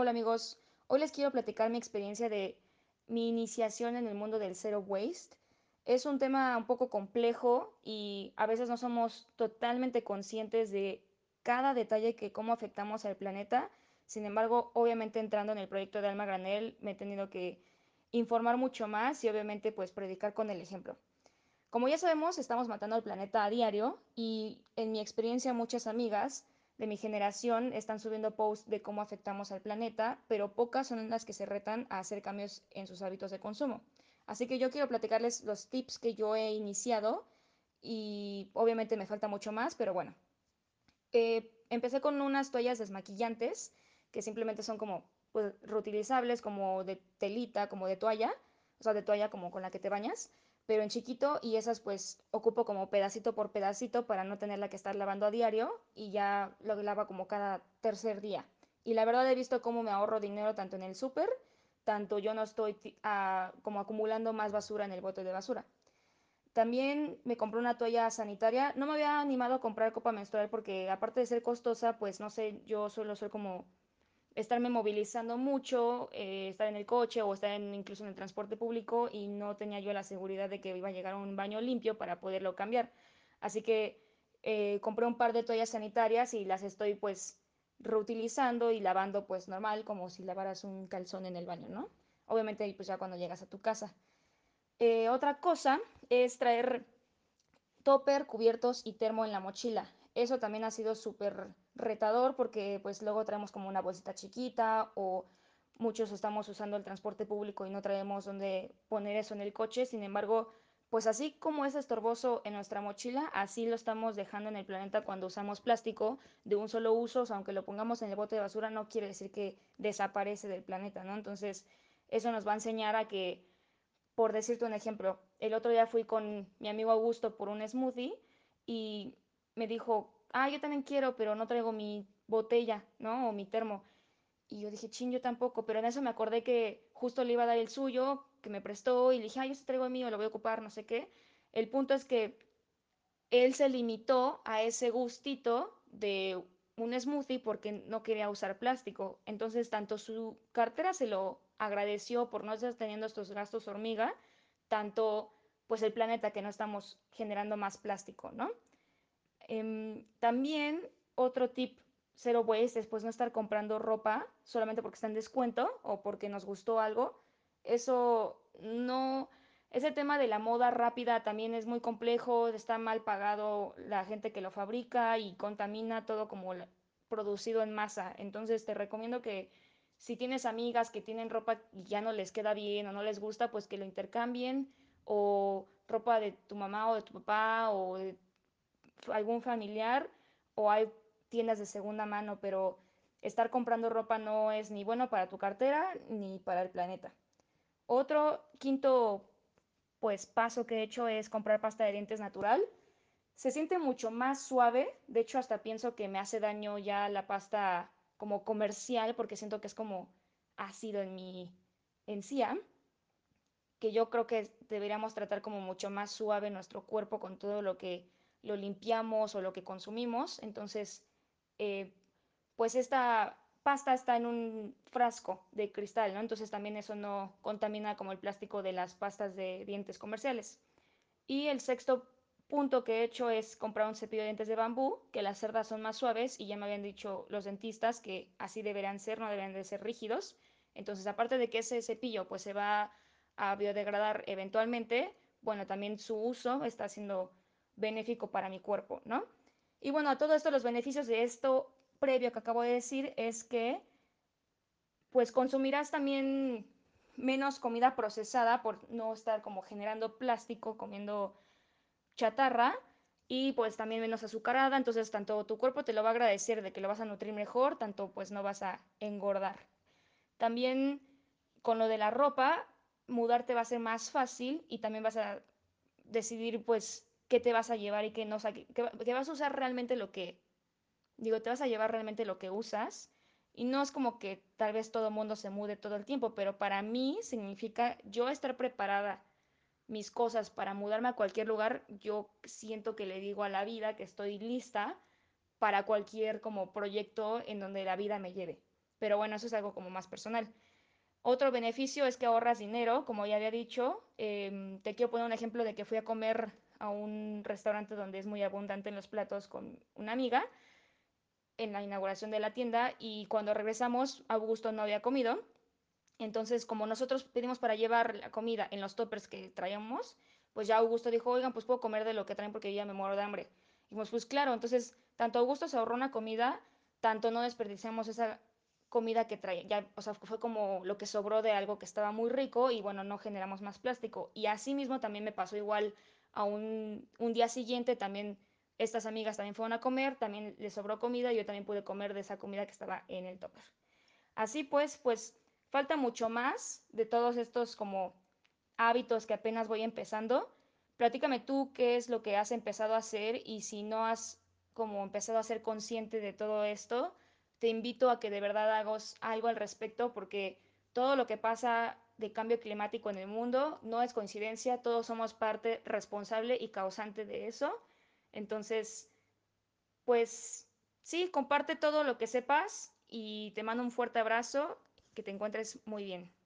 Hola amigos, hoy les quiero platicar mi experiencia de mi iniciación en el mundo del zero waste. Es un tema un poco complejo y a veces no somos totalmente conscientes de cada detalle que cómo afectamos al planeta. Sin embargo, obviamente entrando en el proyecto de Alma Granel me he tenido que informar mucho más y obviamente pues predicar con el ejemplo. Como ya sabemos, estamos matando al planeta a diario y en mi experiencia muchas amigas de mi generación están subiendo posts de cómo afectamos al planeta, pero pocas son las que se retan a hacer cambios en sus hábitos de consumo. Así que yo quiero platicarles los tips que yo he iniciado y obviamente me falta mucho más, pero bueno. Eh, empecé con unas toallas desmaquillantes que simplemente son como pues, reutilizables, como de telita, como de toalla, o sea, de toalla como con la que te bañas pero en chiquito y esas pues ocupo como pedacito por pedacito para no tenerla que estar lavando a diario y ya lo lavo como cada tercer día. Y la verdad he visto cómo me ahorro dinero tanto en el súper, tanto yo no estoy uh, como acumulando más basura en el bote de basura. También me compré una toalla sanitaria. No me había animado a comprar copa menstrual porque aparte de ser costosa, pues no sé, yo suelo ser como estarme movilizando mucho, eh, estar en el coche o estar en, incluso en el transporte público y no tenía yo la seguridad de que iba a llegar a un baño limpio para poderlo cambiar. Así que eh, compré un par de toallas sanitarias y las estoy pues reutilizando y lavando pues normal como si lavaras un calzón en el baño, ¿no? Obviamente pues ya cuando llegas a tu casa. Eh, otra cosa es traer topper, cubiertos y termo en la mochila. Eso también ha sido súper retador porque pues luego traemos como una bolsita chiquita o muchos estamos usando el transporte público y no traemos donde poner eso en el coche. Sin embargo, pues así como es estorboso en nuestra mochila, así lo estamos dejando en el planeta cuando usamos plástico de un solo uso. Aunque lo pongamos en el bote de basura, no quiere decir que desaparece del planeta, ¿no? Entonces, eso nos va a enseñar a que por decirte un ejemplo, el otro día fui con mi amigo Augusto por un smoothie y me dijo, ah, yo también quiero, pero no traigo mi botella, ¿no? O mi termo. Y yo dije, chin, yo tampoco, pero en eso me acordé que justo le iba a dar el suyo, que me prestó, y le dije, ah, yo traigo el mío, lo voy a ocupar, no sé qué. El punto es que él se limitó a ese gustito de un smoothie porque no quería usar plástico. Entonces, tanto su cartera se lo agradeció por no estar teniendo estos gastos hormiga, tanto pues el planeta que no estamos generando más plástico, ¿no? Em, también otro tip cero waste es pues no estar comprando ropa solamente porque está en descuento o porque nos gustó algo. Eso no, ese tema de la moda rápida también es muy complejo, está mal pagado la gente que lo fabrica y contamina todo como producido en masa. Entonces te recomiendo que si tienes amigas que tienen ropa y ya no les queda bien o no les gusta, pues que lo intercambien o ropa de tu mamá o de tu papá o de algún familiar o hay tiendas de segunda mano, pero estar comprando ropa no es ni bueno para tu cartera ni para el planeta. Otro quinto pues paso que he hecho es comprar pasta de dientes natural. Se siente mucho más suave, de hecho hasta pienso que me hace daño ya la pasta como comercial porque siento que es como ácido en mi encía, que yo creo que deberíamos tratar como mucho más suave nuestro cuerpo con todo lo que lo limpiamos o lo que consumimos. Entonces, eh, pues esta pasta está en un frasco de cristal, ¿no? Entonces también eso no contamina como el plástico de las pastas de dientes comerciales. Y el sexto punto que he hecho es comprar un cepillo de dientes de bambú, que las cerdas son más suaves y ya me habían dicho los dentistas que así deberían ser, no deberían de ser rígidos. Entonces, aparte de que ese cepillo pues se va a biodegradar eventualmente, bueno, también su uso está siendo benéfico para mi cuerpo, ¿no? Y bueno, a todo esto, los beneficios de esto previo que acabo de decir es que pues consumirás también menos comida procesada por no estar como generando plástico, comiendo chatarra y pues también menos azucarada, entonces tanto tu cuerpo te lo va a agradecer de que lo vas a nutrir mejor, tanto pues no vas a engordar. También con lo de la ropa, mudarte va a ser más fácil y también vas a decidir pues qué te vas a llevar y qué no, o sea, que, que vas a usar realmente lo que, digo, te vas a llevar realmente lo que usas. Y no es como que tal vez todo mundo se mude todo el tiempo, pero para mí significa yo estar preparada mis cosas para mudarme a cualquier lugar, yo siento que le digo a la vida que estoy lista para cualquier como proyecto en donde la vida me lleve. pero bueno, eso es algo como más personal. Otro beneficio es que ahorras dinero, como ya había dicho. Em, te quiero poner un ejemplo de que fui a comer a un restaurante donde es muy abundante en los platos con una amiga en la inauguración de la tienda y cuando regresamos Augusto no había comido. Entonces, como nosotros pedimos para llevar la comida en los toppers que traíamos, pues ya Augusto dijo, oigan, pues puedo comer de lo que traen porque ya me muero de hambre. Y dijimos, pues claro, entonces tanto Augusto se ahorró una comida, tanto no desperdiciamos esa comida que traía. Ya, o sea, fue como lo que sobró de algo que estaba muy rico y bueno, no generamos más plástico. Y así mismo también me pasó igual a un, un día siguiente, también estas amigas también fueron a comer, también les sobró comida y yo también pude comer de esa comida que estaba en el topper. Así pues, pues falta mucho más de todos estos como hábitos que apenas voy empezando. Platícame tú qué es lo que has empezado a hacer y si no has como empezado a ser consciente de todo esto, te invito a que de verdad hagas algo al respecto porque todo lo que pasa de cambio climático en el mundo no es coincidencia, todos somos parte responsable y causante de eso. Entonces, pues sí, comparte todo lo que sepas y te mando un fuerte abrazo, que te encuentres muy bien.